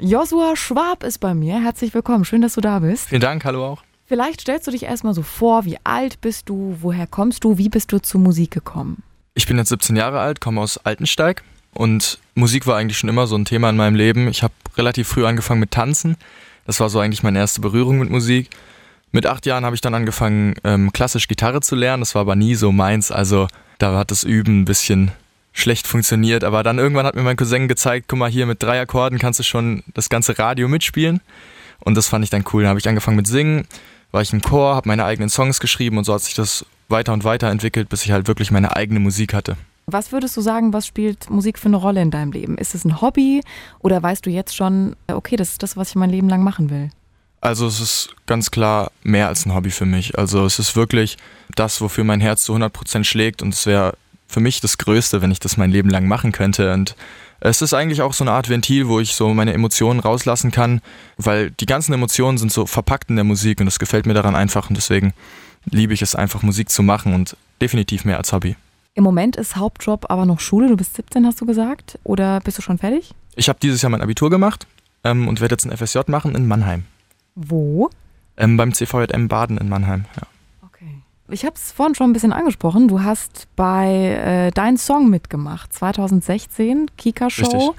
Joshua Schwab ist bei mir. Herzlich willkommen. Schön, dass du da bist. Vielen Dank, hallo auch. Vielleicht stellst du dich erstmal so vor, wie alt bist du, woher kommst du, wie bist du zur Musik gekommen? Ich bin jetzt 17 Jahre alt, komme aus Altensteig und Musik war eigentlich schon immer so ein Thema in meinem Leben. Ich habe relativ früh angefangen mit Tanzen. Das war so eigentlich meine erste Berührung mit Musik. Mit acht Jahren habe ich dann angefangen, ähm, klassisch Gitarre zu lernen. Das war aber nie so meins. Also da hat das Üben ein bisschen schlecht funktioniert. Aber dann irgendwann hat mir mein Cousin gezeigt, guck mal hier, mit drei Akkorden kannst du schon das ganze Radio mitspielen. Und das fand ich dann cool. Dann habe ich angefangen mit Singen, war ich im Chor, habe meine eigenen Songs geschrieben und so hat sich das weiter und weiter entwickelt, bis ich halt wirklich meine eigene Musik hatte. Was würdest du sagen, was spielt Musik für eine Rolle in deinem Leben? Ist es ein Hobby oder weißt du jetzt schon, okay, das ist das, was ich mein Leben lang machen will? Also es ist ganz klar mehr als ein Hobby für mich. Also es ist wirklich das, wofür mein Herz zu 100% schlägt und es wäre für mich das Größte, wenn ich das mein Leben lang machen könnte. Und es ist eigentlich auch so eine Art Ventil, wo ich so meine Emotionen rauslassen kann, weil die ganzen Emotionen sind so verpackt in der Musik und das gefällt mir daran einfach und deswegen liebe ich es einfach, Musik zu machen und definitiv mehr als Hobby. Im Moment ist Hauptjob aber noch Schule. Du bist 17, hast du gesagt? Oder bist du schon fertig? Ich habe dieses Jahr mein Abitur gemacht ähm, und werde jetzt ein FSJ machen in Mannheim. Wo? Ähm, beim CVJM Baden in Mannheim, ja. Ich habe es vorhin schon ein bisschen angesprochen. Du hast bei äh, Dein Song mitgemacht, 2016, Kika-Show. Richtig.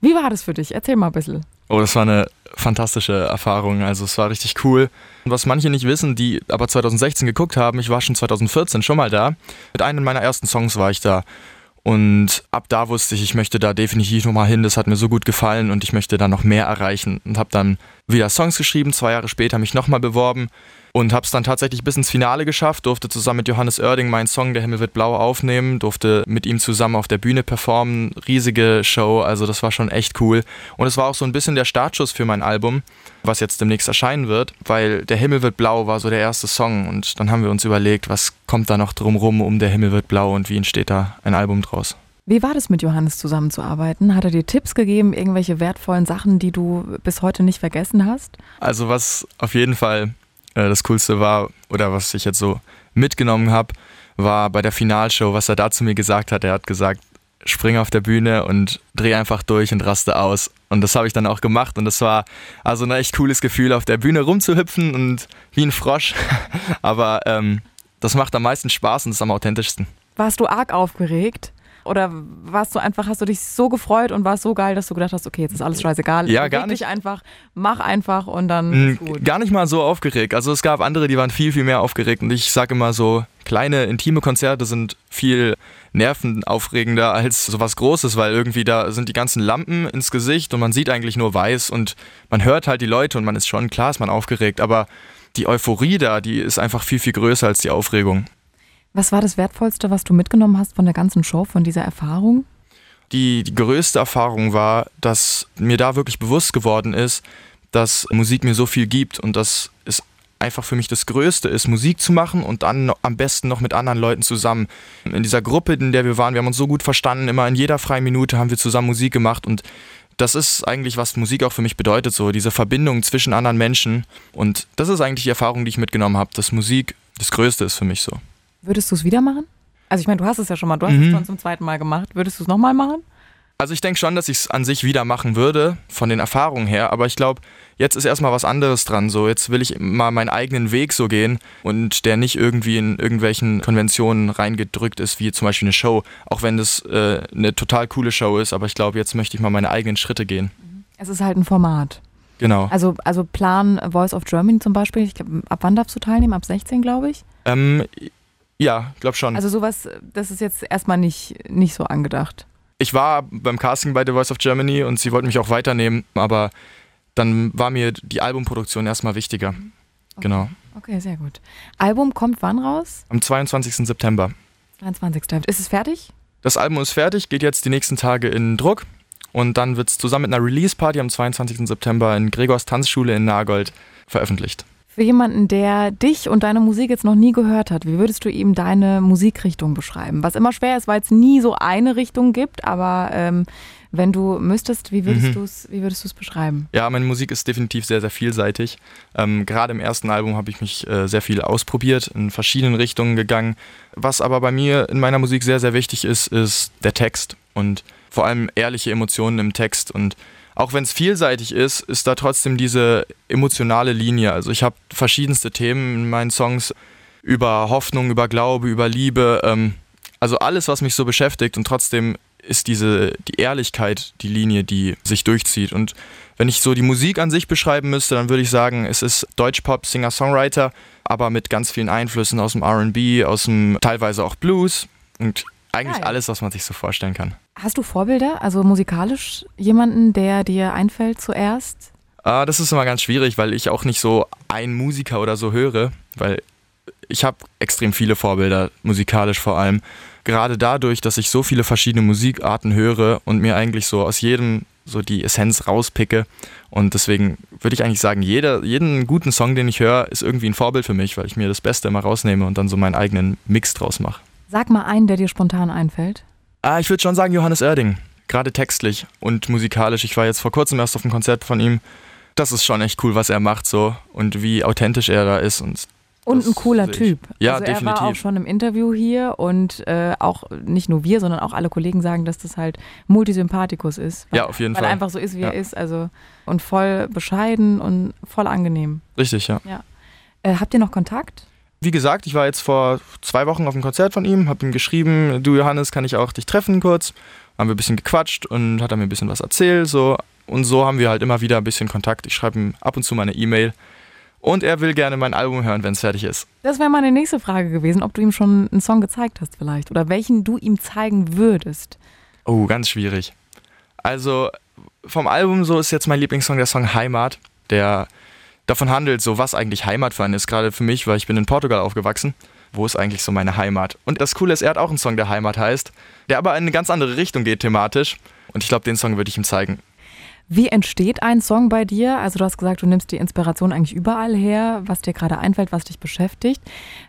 Wie war das für dich? Erzähl mal ein bisschen. Oh, das war eine fantastische Erfahrung. Also es war richtig cool. Und was manche nicht wissen, die aber 2016 geguckt haben, ich war schon 2014 schon mal da. Mit einem meiner ersten Songs war ich da. Und ab da wusste ich, ich möchte da definitiv nochmal hin. Das hat mir so gut gefallen und ich möchte da noch mehr erreichen. Und habe dann wieder Songs geschrieben, zwei Jahre später mich nochmal beworben und habe es dann tatsächlich bis ins Finale geschafft, durfte zusammen mit Johannes Oerding meinen Song Der Himmel wird blau aufnehmen, durfte mit ihm zusammen auf der Bühne performen, riesige Show, also das war schon echt cool. Und es war auch so ein bisschen der Startschuss für mein Album, was jetzt demnächst erscheinen wird, weil Der Himmel wird blau war so der erste Song und dann haben wir uns überlegt, was kommt da noch drumrum um Der Himmel wird blau und wie entsteht da ein Album draus. Wie war das mit Johannes zusammenzuarbeiten? Hat er dir Tipps gegeben, irgendwelche wertvollen Sachen, die du bis heute nicht vergessen hast? Also was auf jeden Fall äh, das Coolste war oder was ich jetzt so mitgenommen habe, war bei der Finalshow, was er da zu mir gesagt hat. Er hat gesagt, spring auf der Bühne und dreh einfach durch und raste aus. Und das habe ich dann auch gemacht und das war also ein echt cooles Gefühl, auf der Bühne rumzuhüpfen und wie ein Frosch. Aber ähm, das macht am meisten Spaß und ist am authentischsten. Warst du arg aufgeregt? Oder warst du einfach, hast du dich so gefreut und war es so geil, dass du gedacht hast, okay, jetzt ist alles scheißegal. Ja, gar nicht. Einfach, mach einfach und dann Mm, gut. Gar nicht mal so aufgeregt. Also es gab andere, die waren viel, viel mehr aufgeregt. Und ich sage immer so, kleine, intime Konzerte sind viel nervenaufregender als sowas Großes, weil irgendwie da sind die ganzen Lampen ins Gesicht und man sieht eigentlich nur weiß und man hört halt die Leute und man ist schon, klar ist man aufgeregt, aber die Euphorie da, die ist einfach viel, viel größer als die Aufregung. Was war das Wertvollste, was du mitgenommen hast von der ganzen Show, von dieser Erfahrung? Die, die größte Erfahrung war, dass mir da wirklich bewusst geworden ist, dass Musik mir so viel gibt und dass es einfach für mich das Größte ist, Musik zu machen und dann am besten noch mit anderen Leuten zusammen. In dieser Gruppe, in der wir waren, wir haben uns so gut verstanden, immer in jeder freien Minute haben wir zusammen Musik gemacht und das ist eigentlich, was Musik auch für mich bedeutet, so diese Verbindung zwischen anderen Menschen. Und das ist eigentlich die Erfahrung, die ich mitgenommen habe, dass Musik das Größte ist für mich so. Würdest du es wieder machen? Also ich meine, du hast es ja schon mal, du hast Mhm. es schon zum zweiten Mal gemacht. Würdest du es nochmal machen? Also ich denke schon, dass ich es an sich wieder machen würde, von den Erfahrungen her, aber ich glaube, jetzt ist erstmal was anderes dran. So, jetzt will ich mal meinen eigenen Weg so gehen und der nicht irgendwie in irgendwelchen Konventionen reingedrückt ist, wie zum Beispiel eine Show, auch wenn das äh, eine total coole Show ist, aber ich glaube, jetzt möchte ich mal meine eigenen Schritte gehen. Es ist halt ein Format. Genau. Also, also Plan Voice of Germany zum Beispiel, ich glaub, ab wann darfst du teilnehmen? Ab 16, glaube ich. Ähm, ja, glaube schon. Also sowas, das ist jetzt erstmal nicht, nicht so angedacht. ich war beim Casting bei The Voice of Germany und sie wollten mich auch weiternehmen, aber dann war mir die Albumproduktion erstmal wichtiger. Genau. Okay, sehr gut. Album kommt wann raus? Am 22. September. 23. Ist es fertig? Das Album ist fertig, geht jetzt die nächsten Tage in Druck und dann wird es zusammen mit einer Release-Party am 22. September in Gregors Tanzschule in Nagold veröffentlicht. Für jemanden, der dich und deine Musik jetzt noch nie gehört hat, wie würdest du ihm deine Musikrichtung beschreiben? Was immer schwer ist, weil es nie so eine Richtung gibt, aber ähm, wenn du müsstest, wie würdest Mhm. du es, wie würdest du es beschreiben? Ja, meine Musik ist definitiv sehr, sehr vielseitig. Ähm, Gerade im ersten Album habe ich mich äh, sehr viel ausprobiert, in verschiedenen Richtungen gegangen. Was aber bei mir in meiner Musik sehr, sehr wichtig ist, ist der Text und vor allem ehrliche Emotionen im Text und auch wenn es vielseitig ist, ist da trotzdem diese emotionale Linie. Also ich habe verschiedenste Themen in meinen Songs über Hoffnung, über Glaube, über Liebe. Ähm, also alles, was mich so beschäftigt und trotzdem ist diese die Ehrlichkeit die Linie, die sich durchzieht. Und wenn ich so die Musik an sich beschreiben müsste, dann würde ich sagen, es ist Deutschpop, Singer-Songwriter, aber mit ganz vielen Einflüssen aus dem RB, aus dem teilweise auch Blues und eigentlich Geil. alles, was man sich so vorstellen kann. Hast du Vorbilder, also musikalisch jemanden, der dir einfällt zuerst? Ah, das ist immer ganz schwierig, weil ich auch nicht so einen Musiker oder so höre, weil ich habe extrem viele Vorbilder, musikalisch vor allem. Gerade dadurch, dass ich so viele verschiedene Musikarten höre und mir eigentlich so aus jedem so die Essenz rauspicke. Und deswegen würde ich eigentlich sagen, jeder, jeden guten Song, den ich höre, ist irgendwie ein Vorbild für mich, weil ich mir das Beste immer rausnehme und dann so meinen eigenen Mix draus mache. Sag mal einen, der dir spontan einfällt. Ah, ich würde schon sagen Johannes Oerding. Gerade textlich und musikalisch. Ich war jetzt vor kurzem erst auf einem Konzert von ihm. Das ist schon echt cool, was er macht so und wie authentisch er da ist und und ein cooler Typ. Ja, also definitiv. Er war auch schon im Interview hier und äh, auch nicht nur wir, sondern auch alle Kollegen sagen, dass das halt Multisympathikus ist. Weil, ja, auf jeden weil Fall. Weil er einfach so ist, wie ja. er ist. Also und voll bescheiden und voll angenehm. Richtig, ja. ja. Äh, habt ihr noch Kontakt? Wie gesagt, ich war jetzt vor zwei Wochen auf einem Konzert von ihm, habe ihm geschrieben, du Johannes, kann ich auch dich treffen kurz? Haben wir ein bisschen gequatscht und hat er mir ein bisschen was erzählt. So. Und so haben wir halt immer wieder ein bisschen Kontakt. Ich schreibe ihm ab und zu meine E-Mail und er will gerne mein Album hören, wenn es fertig ist. Das wäre meine nächste Frage gewesen, ob du ihm schon einen Song gezeigt hast vielleicht oder welchen du ihm zeigen würdest. Oh, ganz schwierig. Also vom Album so ist jetzt mein Lieblingssong der Song Heimat, der davon handelt, so was eigentlich Heimat für einen ist, gerade für mich, weil ich bin in Portugal aufgewachsen. Wo ist eigentlich so meine Heimat? Und das Coole ist, er hat auch einen Song, der Heimat heißt, der aber in eine ganz andere Richtung geht thematisch. Und ich glaube, den Song würde ich ihm zeigen. Wie entsteht ein Song bei dir? Also du hast gesagt, du nimmst die Inspiration eigentlich überall her, was dir gerade einfällt, was dich beschäftigt.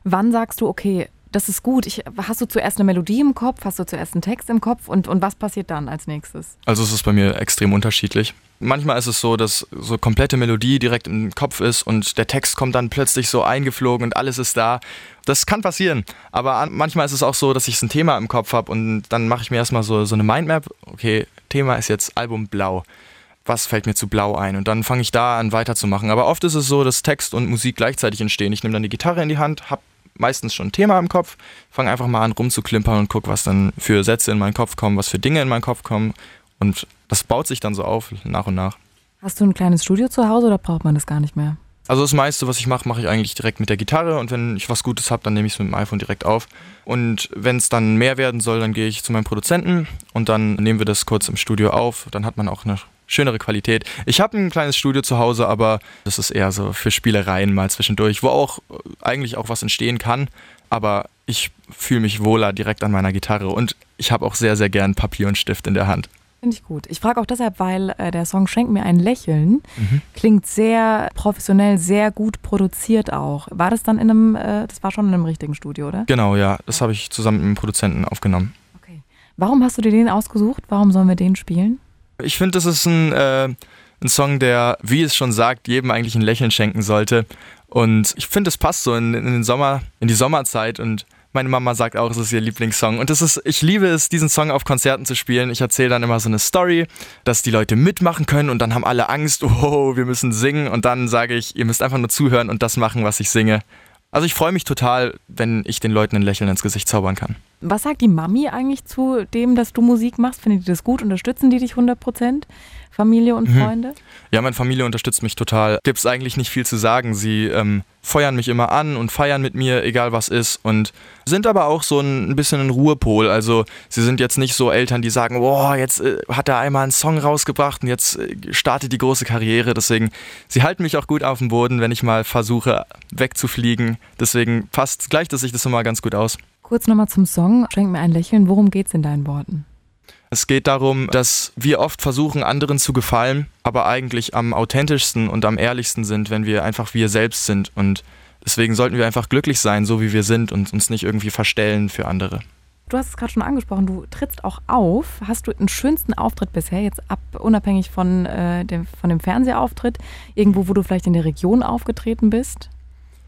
Wann sagst du, okay, das ist gut. Ich, hast du zuerst eine Melodie im Kopf, hast du zuerst einen Text im Kopf und, und was passiert dann als nächstes? Also es ist bei mir extrem unterschiedlich. Manchmal ist es so, dass so komplette Melodie direkt im Kopf ist und der Text kommt dann plötzlich so eingeflogen und alles ist da. Das kann passieren, aber manchmal ist es auch so, dass ich ein Thema im Kopf habe und dann mache ich mir erstmal so, so eine Mindmap. Okay, Thema ist jetzt Album Blau was fällt mir zu blau ein? Und dann fange ich da an weiterzumachen. Aber oft ist es so, dass Text und Musik gleichzeitig entstehen. Ich nehme dann die Gitarre in die Hand, habe meistens schon ein Thema im Kopf, fange einfach mal an rumzuklimpern und gucke, was dann für Sätze in meinen Kopf kommen, was für Dinge in meinen Kopf kommen. Und das baut sich dann so auf, nach und nach. Hast du ein kleines Studio zu Hause oder braucht man das gar nicht mehr? Also das meiste, was ich mache, mache ich eigentlich direkt mit der Gitarre und wenn ich was Gutes habe, dann nehme ich es mit dem iPhone direkt auf. Und wenn es dann mehr werden soll, dann gehe ich zu meinem Produzenten und dann nehmen wir das kurz im Studio auf. Dann hat man auch eine schönere Qualität. Ich habe ein kleines Studio zu Hause, aber das ist eher so für Spielereien mal zwischendurch, wo auch äh, eigentlich auch was entstehen kann. Aber ich fühle mich wohler direkt an meiner Gitarre und ich habe auch sehr, sehr gern Papier und Stift in der Hand. Finde ich gut. Ich frage auch deshalb, weil äh, der Song Schenk mir ein Lächeln mhm. klingt sehr professionell, sehr gut produziert auch. War das dann in einem, äh, das war schon in einem richtigen Studio, oder? Genau, ja. Das habe ich zusammen mit dem Produzenten aufgenommen. Okay. Warum hast du dir den ausgesucht? Warum sollen wir den spielen? Ich finde, das ist ein, äh, ein Song, der, wie es schon sagt, jedem eigentlich ein Lächeln schenken sollte. Und ich finde, es passt so in, in, den Sommer, in die Sommerzeit und meine Mama sagt auch, es ist ihr Lieblingssong. Und das ist, ich liebe es, diesen Song auf Konzerten zu spielen. Ich erzähle dann immer so eine Story, dass die Leute mitmachen können und dann haben alle Angst, oh, wir müssen singen. Und dann sage ich, ihr müsst einfach nur zuhören und das machen, was ich singe. Also ich freue mich total, wenn ich den Leuten ein Lächeln ins Gesicht zaubern kann. Was sagt die Mami eigentlich zu dem, dass du Musik machst? Finden die das gut? Unterstützen die dich 100 Prozent? Familie und mhm. Freunde? Ja, meine Familie unterstützt mich total. Gibt es eigentlich nicht viel zu sagen. Sie ähm, feuern mich immer an und feiern mit mir, egal was ist. Und sind aber auch so ein, bisschen ein Ruhepol. Also sie sind jetzt nicht so Eltern, die sagen, boah, jetzt äh, hat er einmal einen Song rausgebracht und jetzt äh, startet die große Karriere. Deswegen, sie halten mich auch gut auf dem Boden, wenn ich mal versuche wegzufliegen. Deswegen passt, gleicht es sich das immer ganz gut aus. Kurz nochmal zum Song. Schenk mir ein Lächeln. Worum geht es in deinen Worten? Es geht darum, dass wir oft versuchen, anderen zu gefallen, aber eigentlich am authentischsten und am ehrlichsten sind, wenn wir einfach wir selbst sind. Und deswegen sollten wir einfach glücklich sein, so wie wir sind und uns nicht irgendwie verstellen für andere. Du hast es gerade schon angesprochen, du trittst auch auf. Hast du den schönsten Auftritt bisher, jetzt ab, unabhängig von, äh, dem, von dem Fernsehauftritt, irgendwo, wo du vielleicht in der Region aufgetreten bist?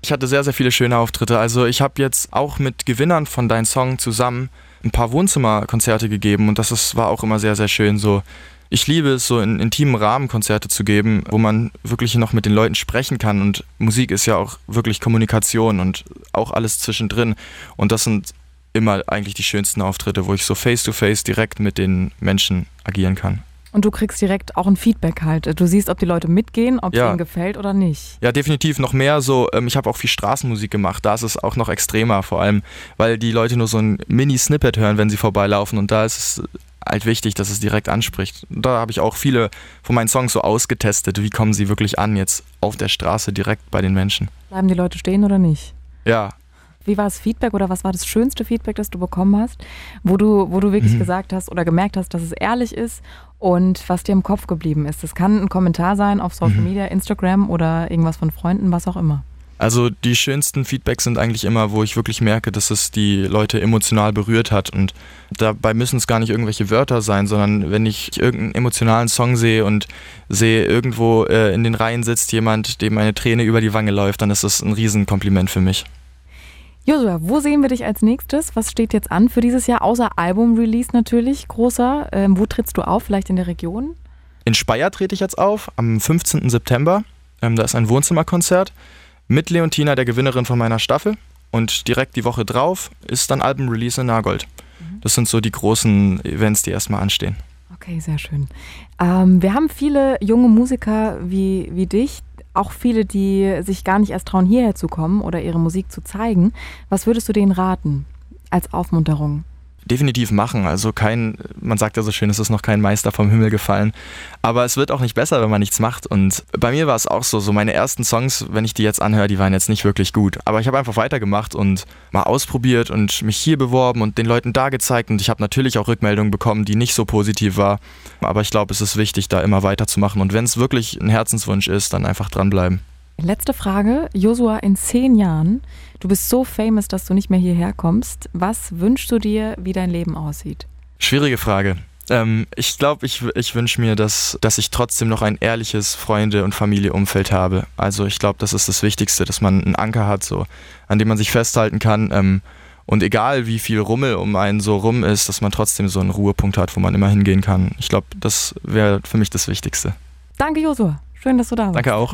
Ich hatte sehr, sehr viele schöne Auftritte. Also ich habe jetzt auch mit Gewinnern von Dein Song zusammen ein paar Wohnzimmerkonzerte gegeben und das ist, war auch immer sehr, sehr schön, so Ich liebe es, so in intimen Rahmen Konzerte zu geben, wo man wirklich noch mit den Leuten sprechen kann. Und Musik ist ja auch wirklich Kommunikation und auch alles zwischendrin. Und das sind immer eigentlich die schönsten Auftritte, wo ich so face-to-face -face direkt mit den Menschen agieren kann. Und du kriegst direkt auch ein Feedback halt. Du siehst, ob die Leute mitgehen, ob es Ja. ihnen gefällt oder nicht. Ja, definitiv noch mehr so. Ähm, ich habe auch viel Straßenmusik gemacht. Da ist es auch noch extremer, vor allem, weil die Leute nur so ein Mini-Snippet hören, wenn sie vorbeilaufen. Und da ist es halt wichtig, dass es direkt anspricht. Und da habe ich auch viele von meinen Songs so ausgetestet. Wie kommen sie wirklich an jetzt auf der Straße direkt bei den Menschen? Bleiben die Leute stehen oder nicht? Ja, Wie war das Feedback oder was war das schönste Feedback, das du bekommen hast, wo du, wo du wirklich Mhm. gesagt hast oder gemerkt hast, dass es ehrlich ist und was dir im Kopf geblieben ist? Das kann ein Kommentar sein auf Social Mhm. Media, Instagram oder irgendwas von Freunden, was auch immer. Also die schönsten Feedbacks sind eigentlich immer, wo ich wirklich merke, dass es die Leute emotional berührt hat. Und dabei müssen es gar nicht irgendwelche Wörter sein, sondern wenn ich irgendeinen emotionalen Song sehe und sehe, irgendwo äh, in den Reihen sitzt jemand, dem eine Träne über die Wange läuft, dann ist das ein Riesenkompliment für mich. Josua, wo sehen wir dich als nächstes? Was steht jetzt an für dieses Jahr? Außer Album-Release natürlich, großer. Ähm, wo trittst du auf? Vielleicht in der Region? In Speyer trete ich jetzt auf, am 15. September. Ähm, da ist ein Wohnzimmerkonzert mit Leontina, der Gewinnerin von meiner Staffel. Und direkt die Woche drauf ist dann Album-Release in Nagold. Das sind so die großen Events, die erstmal anstehen. Okay, sehr schön. Ähm, wir haben viele junge Musiker wie, wie dich, auch viele, die sich gar nicht erst trauen, hierher zu kommen oder ihre Musik zu zeigen. Was würdest du denen raten als Aufmunterung? Definitiv machen. Also kein, man sagt ja so schön, es ist noch kein Meister vom Himmel gefallen. Aber es wird auch nicht besser, wenn man nichts macht. Und bei mir war es auch so, so meine ersten Songs, wenn ich die jetzt anhöre, die waren jetzt nicht wirklich gut. Aber ich habe einfach weitergemacht und mal ausprobiert und mich hier beworben und den Leuten da gezeigt. Und ich habe natürlich auch Rückmeldungen bekommen, die nicht so positiv war. Aber ich glaube, es ist wichtig, da immer weiterzumachen. Und wenn es wirklich ein Herzenswunsch ist, dann einfach dranbleiben. Letzte Frage. Josua, in zehn Jahren, du bist so famous, dass du nicht mehr hierher kommst. Was wünschst du dir, wie dein Leben aussieht? Schwierige Frage. Ähm, ich glaube, ich, ich wünsche mir, dass, dass ich trotzdem noch ein ehrliches Freunde- und Familienumfeld habe. Also ich glaube, das ist das Wichtigste, dass man einen Anker hat, so, an dem man sich festhalten kann. Ähm, und egal wie viel Rummel um einen so rum ist, dass man trotzdem so einen Ruhepunkt hat, wo man immer hingehen kann. Ich glaube, das wäre für mich das Wichtigste. Danke, Josua. Schön, dass du da warst. Danke auch.